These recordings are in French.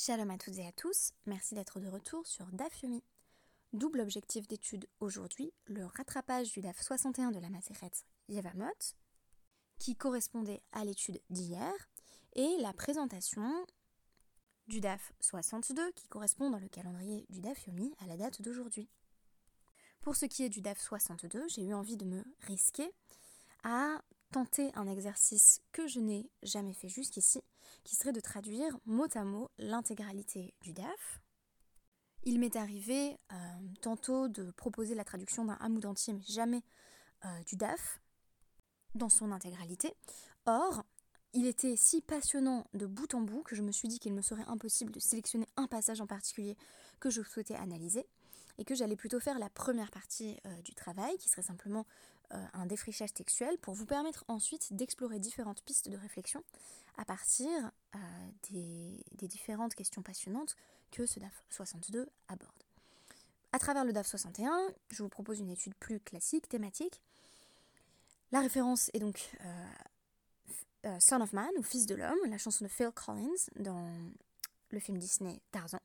Shalom à toutes et à tous, merci d'être de retour sur DAF Yomi. Double objectif d'étude aujourd'hui, le rattrapage du DAF 61 de la Maseret Yevamot, qui correspondait à l'étude d'hier, et la présentation du DAF 62 qui correspond dans le calendrier du DAF Yomi à la date d'aujourd'hui. Pour ce qui est du DAF 62, j'ai eu envie de me risquer à tenter un exercice que je n'ai jamais fait jusqu'ici, qui serait de traduire mot à mot l'intégralité du DAF. Il m'est arrivé euh, tantôt de proposer la traduction d'un hamoud entier, mais jamais euh, du DAF dans son intégralité. Or, il était si passionnant de bout en bout que je me suis dit qu'il me serait impossible de sélectionner un passage en particulier que je souhaitais analyser et que j'allais plutôt faire la première partie euh, du travail, qui serait simplement un défrichage textuel, pour vous permettre ensuite d'explorer différentes pistes de réflexion à partir euh, des, différentes questions passionnantes que ce DAF 62 aborde. À travers le DAF 61, je vous propose une étude plus classique, thématique. La référence est donc Son of Man, ou Fils de l'homme, la chanson de Phil Collins dans le film Disney Tarzan.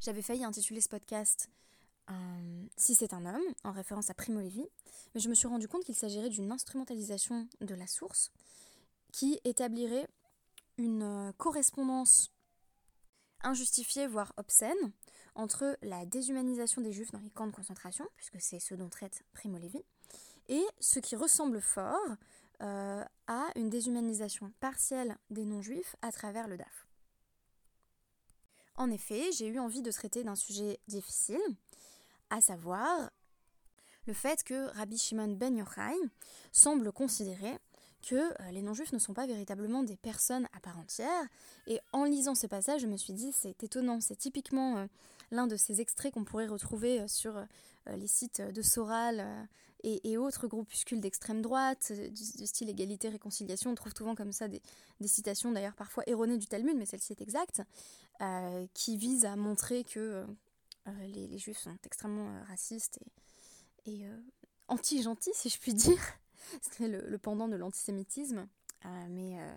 J'avais failli intituler ce podcast euh, Si c'est un homme, en référence à Primo Levi, mais je me suis rendu compte qu'il s'agirait d'une instrumentalisation de la source qui établirait une euh, correspondance injustifiée, voire obscène, entre la déshumanisation des juifs dans les camps de concentration, puisque c'est ce dont traite Primo Levi, et ce qui ressemble fort euh, à une déshumanisation partielle des non-juifs à travers le DAF. En effet, j'ai eu envie de traiter d'un sujet difficile, à savoir le fait que Rabbi Shimon ben Yochai semble considérer que euh, les non-juifs ne sont pas véritablement des personnes à part entière. Et en lisant ce passage, je me suis dit, c'est étonnant, c'est typiquement euh, l'un de ces extraits qu'on pourrait retrouver euh, sur les sites de Soral et, autres groupuscules d'extrême droite, du, style égalité-réconciliation. On trouve souvent comme ça des, citations, d'ailleurs parfois erronées du Talmud, mais celle-ci est exacte, qui visent à montrer que les, juifs sont extrêmement racistes et, et anti-gentils, si je puis dire. c'est le, pendant de l'antisémitisme, euh, mais euh,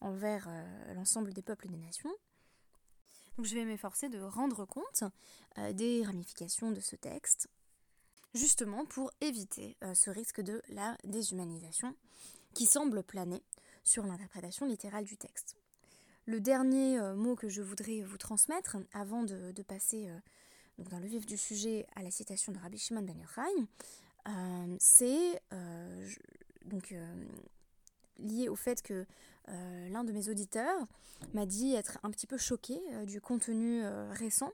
envers euh, l'ensemble des peuples et des nations. Je vais m'efforcer de rendre compte des ramifications de ce texte, justement pour éviter ce risque de la déshumanisation qui semble planer sur l'interprétation littérale du texte. Le dernier mot que je voudrais vous transmettre, avant de, passer dans le vif du sujet à la citation de Rabbi Shimon ben Yochai, euh, c'est euh, donc euh, lié au fait que l'un de mes auditeurs m'a dit être un petit peu choqué du contenu récent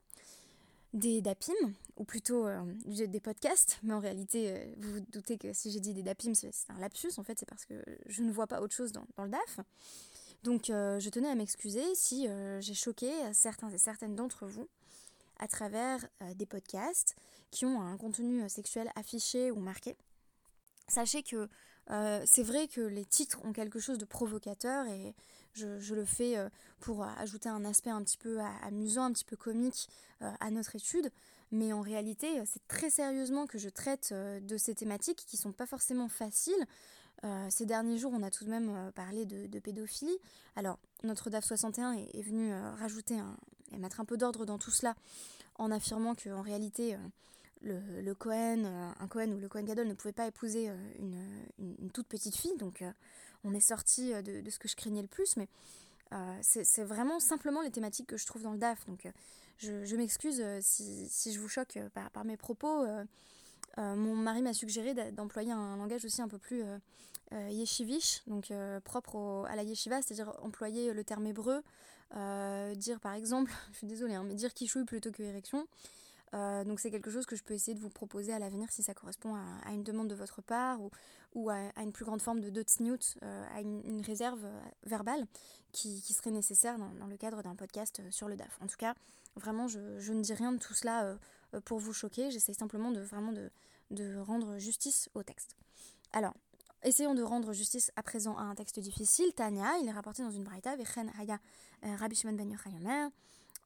des DAPIM, ou plutôt des podcasts, mais en réalité, vous vous doutez que si j'ai dit des DAPIM, c'est un lapsus, en fait, c'est parce que je ne vois pas autre chose dans, dans le DAF. Donc je tenais à m'excuser si j'ai choqué certains et certaines d'entre vous à travers euh, des podcasts qui ont un contenu euh, sexuel affiché ou marqué. Sachez que euh, c'est vrai que les titres ont quelque chose de provocateur et je, le fais pour ajouter un aspect un petit peu amusant, un petit peu comique à notre étude. Mais en réalité, c'est très sérieusement que je traite de ces thématiques qui sont pas forcément faciles. ces derniers jours, on a tout de même parlé de, pédophilie. Alors, notre DAF 61 est, est venu rajouter un, et mettre un peu d'ordre dans tout cela en affirmant qu'en réalité, euh, le, Cohen, euh, un Cohen ou le Cohen Gadol ne pouvait pas épouser euh, une, toute petite fille. Donc on est sorti de, ce que je craignais le plus, mais c'est vraiment simplement les thématiques que je trouve dans le DAF. Donc je, m'excuse si, je vous choque par, mes propos. mon mari m'a suggéré d'employer un langage aussi un peu plus yeshivish, donc propre à la yeshiva, c'est-à-dire employer le terme hébreu, euh, dire par exemple, je suis désolée, hein, mais dire chouille plutôt que érection. Euh, donc c'est quelque chose que je peux essayer de vous proposer à l'avenir si ça correspond à, une demande de votre part ou, ou à, une plus grande forme de dotsniout, euh, à une, réserve verbale qui, qui, serait nécessaire dans, le cadre d'un podcast sur le DAF. En tout cas, vraiment, je, je ne dis rien de tout cela pour vous choquer, j'essaie simplement de vraiment de, de rendre justice au texte. Alors, Essayons de rendre justice à présent à un texte difficile. Tania, il est rapporté dans une braïta, Vechen Haya euh, Rabbi Shimon ben Yochai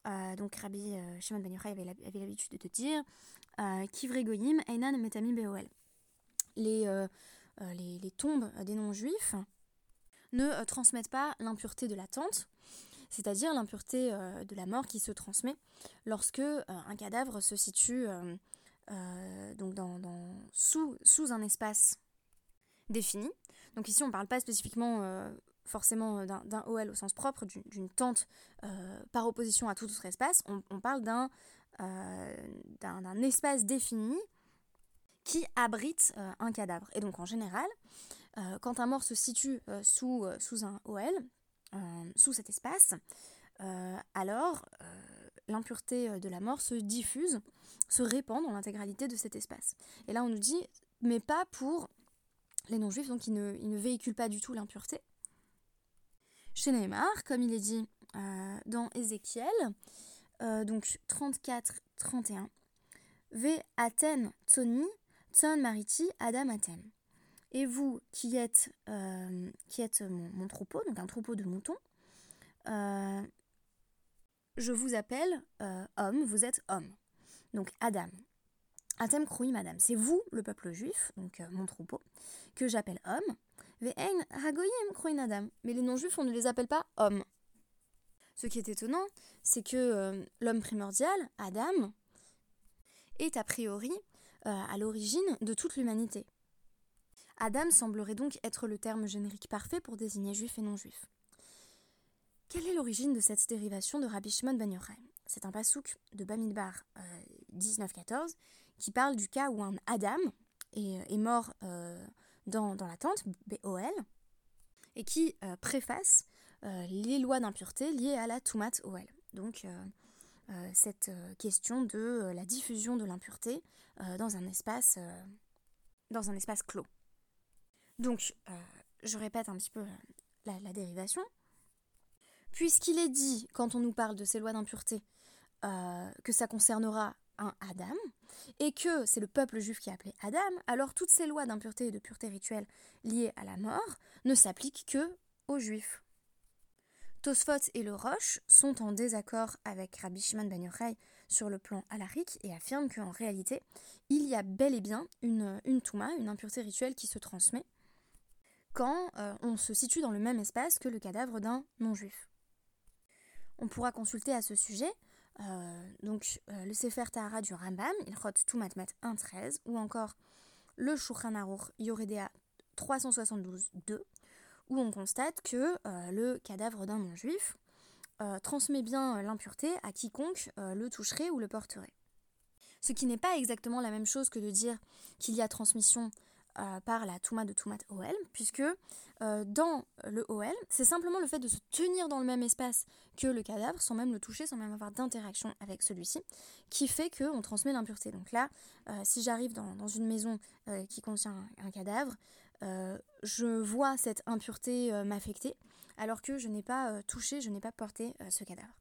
euh, donc Rabbi euh, Shimon ben Yochai avait l'habitude de dire Kivre Goyim Einan Metami Beoel. Les, les, tombes des non-juifs ne transmettent pas l'impureté de la tente. c'est-à-dire l'impureté de la mort qui se transmet lorsque un cadavre se situe donc dans, sous, sous, un espace défini. Donc ici on ne parle pas spécifiquement forcément d'un OL au sens propre, d'une tente par opposition à tout autre espace, on, parle d'un espace défini qui abrite euh, un cadavre. Et donc en général, euh, quand un mort se situe euh, sous, sous un OL, sous cet espace, alors l'impureté de la mort se diffuse, se répand dans l'intégralité de cet espace. Et là on nous dit, mais pas pour les non-juifs, donc ils ne, véhiculent pas du tout l'impureté. Chez Neymar, comme il est dit dans Ézéchiel, donc 34-31, Ve Aten Tsoni Tson Mariti Adam Atem. Et vous qui êtes, euh, qui êtes mon, troupeau, donc un troupeau de moutons, euh, je vous appelle euh, homme, vous êtes homme. Donc Adam. Atem Kroui Madame. C'est vous, le peuple juif, donc mon troupeau, que j'appelle homme. Hagoyim Adam. Mais les non-juifs, on ne les appelle pas hommes. Ce qui est étonnant, c'est que l'homme primordial, Adam, est a priori euh, à l'origine de toute l'humanité. Adam semblerait donc être le terme générique parfait pour désigner juif et non-juif. Quelle est l'origine de cette dérivation de Rabbi Shimon ben Yochai C'est un pasouk de Bamidbar 1914 euh, qui parle du cas où un Adam est, mort euh, dans, la tente, BOL, et qui préface les lois d'impureté liées à la Tumat OL. Donc cette question de la diffusion de l'impureté euh, dans, un espace, euh, dans un espace clos. Donc, euh, je répète un petit peu la, dérivation. Puisqu'il est dit, quand on nous parle de ces lois d'impureté, que ça concernera un Adam, et que c'est le peuple juif qui est appelé Adam, alors toutes ces lois d'impureté et de pureté rituelle liées à la mort ne s'appliquent que aux juifs. Tosfot et le Roche sont en désaccord avec Rabbi Shimon ben sur le plan alarique et affirment qu'en réalité, il y a bel et bien une, une touma, une impureté rituelle qui se transmet quand euh, on se situe dans le même espace que le cadavre d'un non-juif. On pourra consulter à ce sujet euh, donc euh, le Sefer Tahara du Rambam, Ilchot Tumatmet 1.13, ou encore le Shulchan Aruch Yoredea 372.2, où on constate que euh, le cadavre d'un non-juif transmet bien l'impureté à quiconque le toucherait ou le porterait. Ce qui n'est pas exactement la même chose que de dire qu'il y a transmission par la Touma de Toumat OL, puisque dans le OL, c'est simplement le fait de se tenir dans le même espace que le cadavre, sans même le toucher, sans même avoir d'interaction avec celui-ci, qui fait qu'on transmet l'impureté. Donc là, si j'arrive dans, une maison qui contient un cadavre, euh, je vois cette impureté euh, m'affecter, alors que je n'ai pas euh, touché, je n'ai pas porté ce cadavre.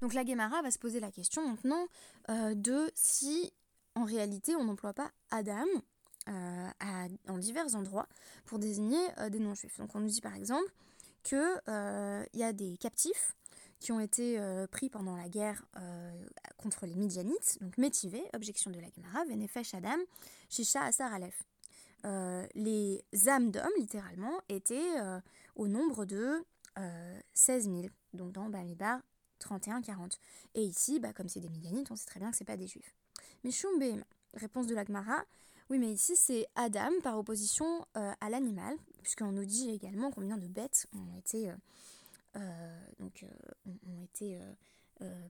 Donc la Guémara va se poser la question maintenant de si en réalité on n'emploie pas Adam à, en divers endroits pour désigner des non-juifs. Donc on nous dit par exemple qu'il y a des captifs qui ont été pris pendant la guerre contre les Midianites, donc métivés, objection de la Gemara, Venefesh Adam, Shisha Asar Aleph. Euh, les âmes d'hommes, littéralement, étaient euh, au nombre de 16 euh, 000, donc dans Bamidbar 31-40. Et ici, bah, comme c'est des Midianites, on sait très bien que c'est pas des juifs. Mishum réponse de l'Agmara, oui, mais ici c'est Adam par opposition à l'animal, puisqu'on nous dit également combien de bêtes ont été, ont, été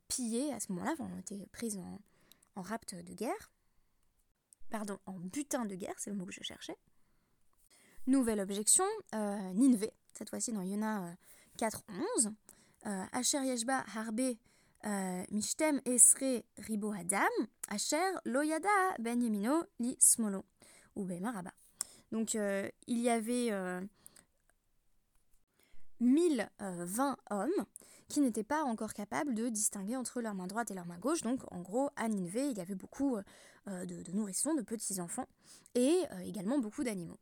pillées à ce moment-là, ont été prises en, en de guerre pardon, en butin de guerre, c'est le mot que je cherchais. Nouvelle objection, euh, Ninvé, cette fois-ci dans Yona 4.11. Euh, Asher Yeshba euh, Mishtem Esre Ribo Adam, Asher Loyada Ben Li Smolo, ou Maraba. Donc il y avait 1020 hommes qui n'étaient pas encore capables de distinguer entre leur main droite et leur main gauche. Donc en gros, à Ninvé, il y avait beaucoup euh, de, nourrissons, de petits-enfants, et euh, également beaucoup d'animaux.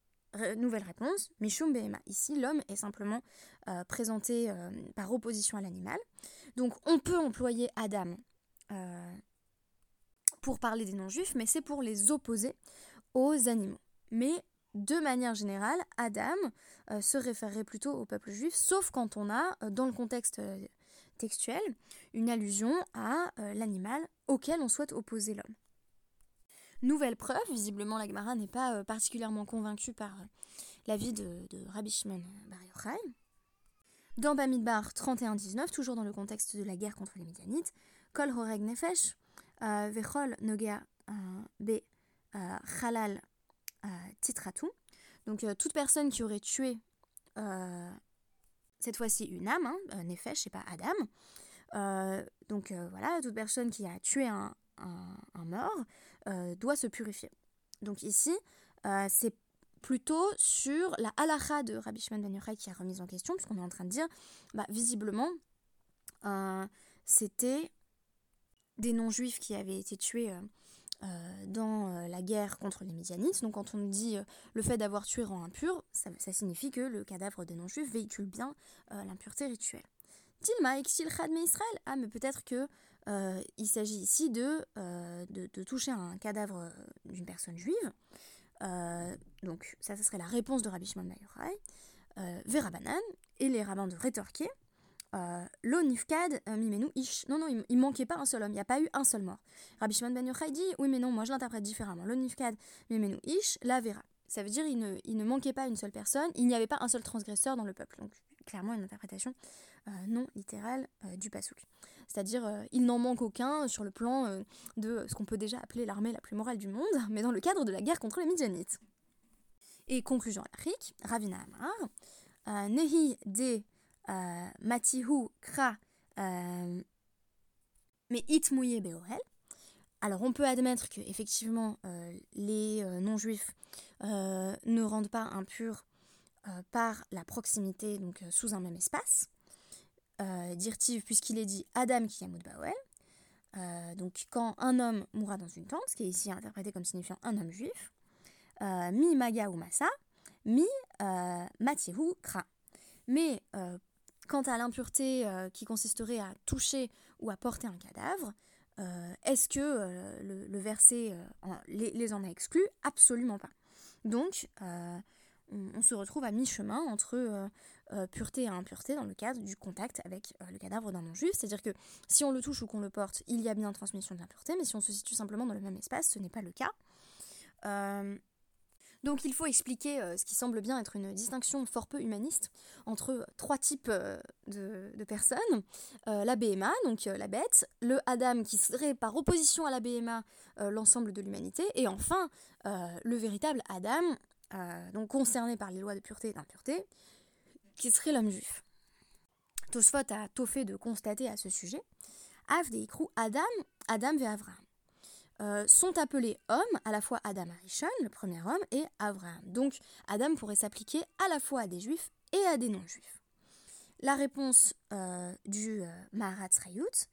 Nouvelle réponse, Mishum Behema. Ici, l'homme est simplement euh, présenté par opposition à l'animal. Donc on peut employer Adam pour parler des non-juifs, mais c'est pour les opposer aux animaux. Mais de manière générale, Adam se référerait plutôt au peuple juif, sauf quand on a, dans le contexte textuelle, une allusion à l'animal auquel on souhaite opposer l'homme. Nouvelle preuve, visiblement la Gemara n'est pas particulièrement convaincue par l'avis de, de Rabbi Shimon Bar Yochai. Dans Bamidbar 31-19, toujours dans le contexte de la guerre contre les Midianites, Kol Horeg Nefesh, euh, Vechol Nogea euh, Be euh, Chalal Titratu. Donc toute personne qui aurait tué cette fois-ci une âme, hein, Nefesh et pas Adam, donc voilà, toute personne qui a tué un, un mort doit se purifier. Donc ici, c'est plutôt sur la halakha de Rabbi Shimon Ben Yochai qui a remise en question, puisqu'on est en train de dire, bah, visiblement, euh, c'était des non-juifs qui avaient été tués euh, euh, dans la guerre contre les Midianites. Donc quand on dit le fait d'avoir tué rend impur, ça, signifie que le cadavre des non-juifs véhicule bien l'impureté rituelle. Tilma exil Israël. Ah, mais peut-être que il s'agit ici de, de, de, toucher un cadavre d'une personne juive. Euh, donc ça, ça serait la réponse de Rabbi Shimon Mayorai. Euh, Verabanan, et les rabbins de rétorquer, euh, Lo nifkad mimenu ish. Non, non, il, il, manquait pas un seul homme, il n'y a pas eu un seul mort. Rabbi Shimon Ben Yochai dit, oui mais non, moi je l'interprète différemment. Lo nifkad mimenu ish, la vera. Ça veut dire il ne, il ne manquait pas une seule personne, il n'y avait pas un seul transgresseur dans le peuple. Donc clairement une interprétation euh, non littérale euh, du pasouk. C'est-à-dire, euh, il n'en manque aucun sur le plan de ce qu'on peut déjà appeler l'armée la plus morale du monde, mais dans le cadre de la guerre contre les Midianites. Et conclusion à l'Afrique, Ravina Amar, Nehi de Matihu Kra mais Itmouye Beorel. Alors on peut admettre que effectivement les non-juifs ne rendent pas impurs par la proximité donc sous un même espace, euh, puisqu'il est dit Adam qui Baoel. Euh, donc quand un homme mourra dans une tente, ce qui est ici interprété comme signifiant un homme juif, euh, mi maga ou massa, mi matiehu kra. Mais quant à l'impureté qui consisterait à toucher ou à porter un cadavre, est-ce que le, verset les, les, en a exclus? Absolument pas. Donc, on, se retrouve à mi-chemin entre euh, euh, pureté et impureté dans le cadre du contact avec euh, le cadavre d'un non-juif. C'est-à-dire que si on le touche ou qu'on le porte, il y a bien transmission de l'impureté, mais si on se situe simplement dans le même espace, ce n'est pas le cas. donc il faut expliquer ce qui semble bien être une distinction fort peu humaniste entre trois types de, personnes. la BMA, donc la bête, le Adam qui serait par opposition à la BMA l'ensemble de l'humanité, et enfin le véritable Adam euh, donc concerné par les lois de pureté et d'impureté, qui serait l'homme juif. Tosfot a tôt fait de constater à ce sujet Avdeikrou Adam, Adam et Avraham. Euh, sont appelés hommes à la fois Adam Arishon, le premier homme, et Avraham. Donc Adam pourrait s'appliquer à la fois à des juifs et à des non-juifs. La réponse euh, du Maharatz Rayut,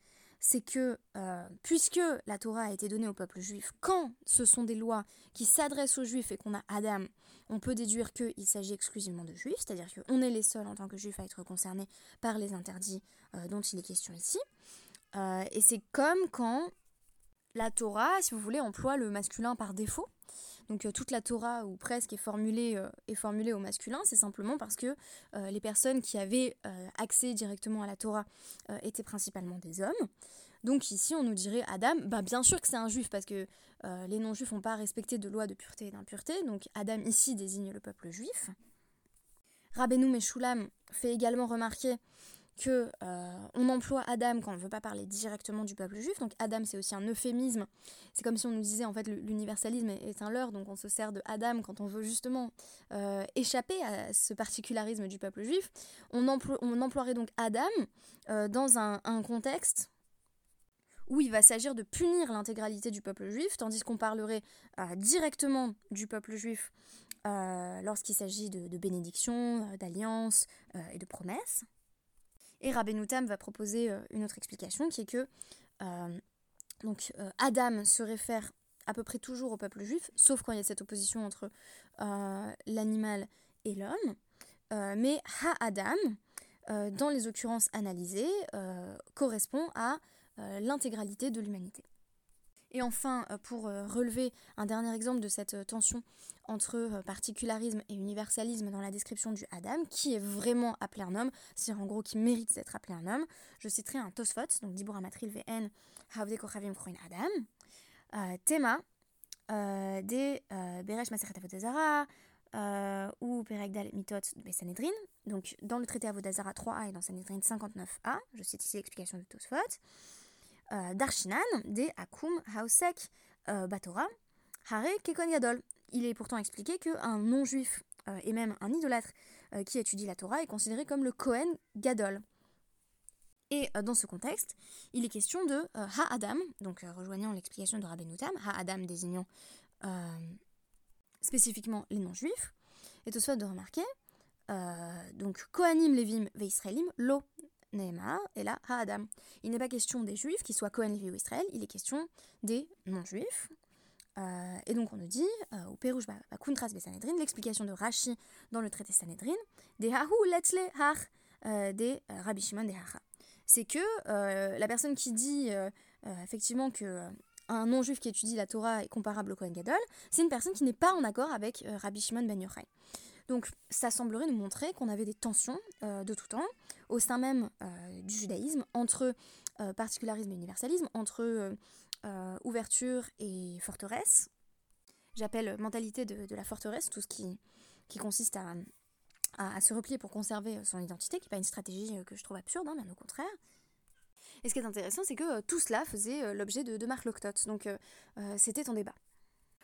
c'est que euh, puisque la Torah a été donnée au peuple juif, quand ce sont des lois qui s'adressent aux juifs et qu'on a Adam, on peut déduire qu'il s'agit exclusivement de juifs, c'est-à-dire qu'on est les seuls en tant que juifs à être concernés par les interdits euh, dont il est question ici. Euh, et c'est comme quand la Torah, si vous voulez, emploie le masculin par défaut. Donc toute la Torah, ou presque, est formulée, est formulée au masculin, c'est simplement parce que les personnes qui avaient accès directement à la Torah étaient principalement des hommes. Donc ici, on nous dirait Adam, bah bien sûr que c'est un juif parce que euh, les non-juifs n'ont pas respecté de loi de pureté et d'impureté. Donc Adam ici désigne le peuple juif. Rabbeinu Meshulam fait également remarquer que euh, on emploie Adam quand on ne veut pas parler directement du peuple juif. Donc Adam c'est aussi un euphémisme. C'est comme si on nous disait en fait l'universalisme est un leurre, donc on se sert de Adam quand on veut justement euh, échapper à ce particularisme du peuple juif. On, emploierait donc Adam dans un, contexte où il va s'agir de punir l'intégralité du peuple juif, tandis qu'on parlerait euh, directement du peuple juif euh, lorsqu'il s'agit de, bénédictions, euh, d'alliances et de promesses. Et Rabbeinu Tam va proposer une autre explication qui est que donc, Adam se réfère à peu près toujours au peuple juif, sauf quand il y a cette opposition entre l'animal et l'homme. mais Ha-Adam, dans les occurrences analysées, correspond à euh, l'intégralité de l'humanité. Et enfin, pour relever un dernier exemple de cette tension entre particularisme et universalisme dans la description du Adam, qui est vraiment appelé un homme, c'est-à-dire en gros qui mérite d'être appelé un homme, je citerai un Tosfot, donc Dibur Amatril VN, Adam, Tema, des Beresh Maseret Avodazara, euh, ou Peregdal Mitot de Sanhedrin. Donc dans le traité Avodazara 3a et dans Sanhedrin 59a, je cite ici l'explication de Tosfot, euh, Darshinan de Akum Hausek euh, Batora Hare Kekon Gadol. Il est pourtant expliqué qu'un non-juif euh, et même un idolâtre qui étudie la Torah est considéré comme le Kohen Gadol. Et dans ce contexte, il est question de Ha-Adam, donc rejoignant l'explication de Rabbeinu Tam, Ha-Adam désignant spécifiquement les non-juifs, et tout de remarquer, euh, donc Kohanim Levim ve Israelim, lo Nehemar, et là Ha-Adam. Il n'est pas question des juifs qui soient Kohen Levi ou Israël, il est question des non-juifs. Euh, et donc on nous dit, euh, au Pérouche Kuntras Sanhedrin, l'explication de Rashi dans le traité Sanhedrin, des Hahu Letzle Har, des Rabbi Shimon des Hacha. C'est que la personne qui dit effectivement que un non-juif qui étudie la Torah est comparable au Kohen Gadol, c'est une personne qui n'est pas en accord avec euh, Rabbi Shimon ben Yochai. Donc ça semblerait nous montrer qu'on avait des tensions euh, de tout temps au sein même euh, du judaïsme entre particularisme et universalisme, entre ouverture et forteresse. J'appelle mentalité de, la forteresse tout ce qui, consiste à, se replier pour conserver son identité, qui n'est pas une stratégie que je trouve absurde, hein, bien au contraire. Et ce qui est intéressant, c'est que euh, tout cela faisait euh, l'objet de, de Marc Loctot, donc euh, c'était en débat.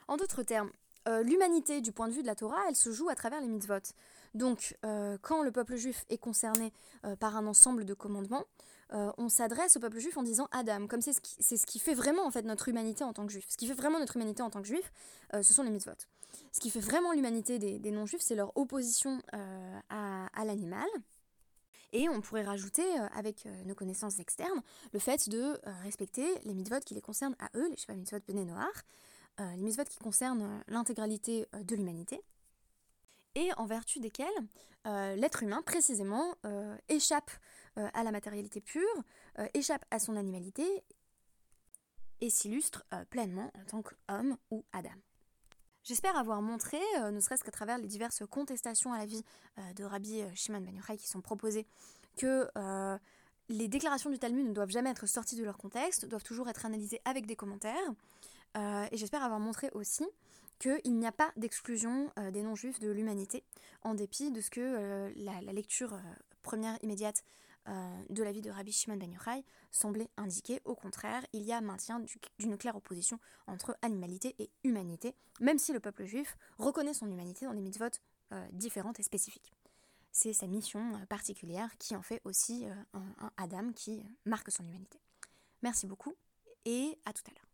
En d'autres termes, l'humanité du point de vue de la Torah, elle se joue à travers les mitzvot. Donc, quand le peuple juif est concerné par un ensemble de commandements, on s'adresse au peuple juif en disant Adam, comme c'est ce, qui, fait vraiment en fait notre humanité en tant que juif. Ce qui fait vraiment notre humanité en tant que juif, ce sont les mitzvot. Ce qui fait vraiment l'humanité des, non-juifs, c'est leur opposition à l'animal, et on pourrait rajouter, euh, avec euh, nos connaissances externes, le fait de euh, respecter les mitzvot qui les concernent à eux, les Shabbat mitzvot Bene Noir, les mitzvot qui concernent l'intégralité de l'humanité, et en vertu desquels l'être humain, précisément, échappe à la matérialité pure, échappe à son animalité, et s'illustre pleinement en tant qu'homme ou Adam. J'espère avoir montré, euh, ne serait-ce qu'à travers les diverses contestations à la vie euh, de Rabbi euh, Shimon Ben Yochai qui sont proposées, que les déclarations du Talmud ne doivent jamais être sorties de leur contexte, doivent toujours être analysées avec des commentaires. Et j'espère avoir montré aussi qu'il n'y a pas d'exclusion des non-juifs de l'humanité, en dépit de ce que la, lecture première immédiate euh, de la vie de Rabbi Shimon Ben Yochai semblait indiquer. Au contraire, il y a maintien d'une claire opposition entre animalité et humanité, même si le peuple juif reconnaît son humanité dans des mitzvot euh, différentes et spécifiques. C'est sa mission euh, particulière qui en fait aussi un Adam qui marque son humanité. Merci beaucoup et à tout à l'heure.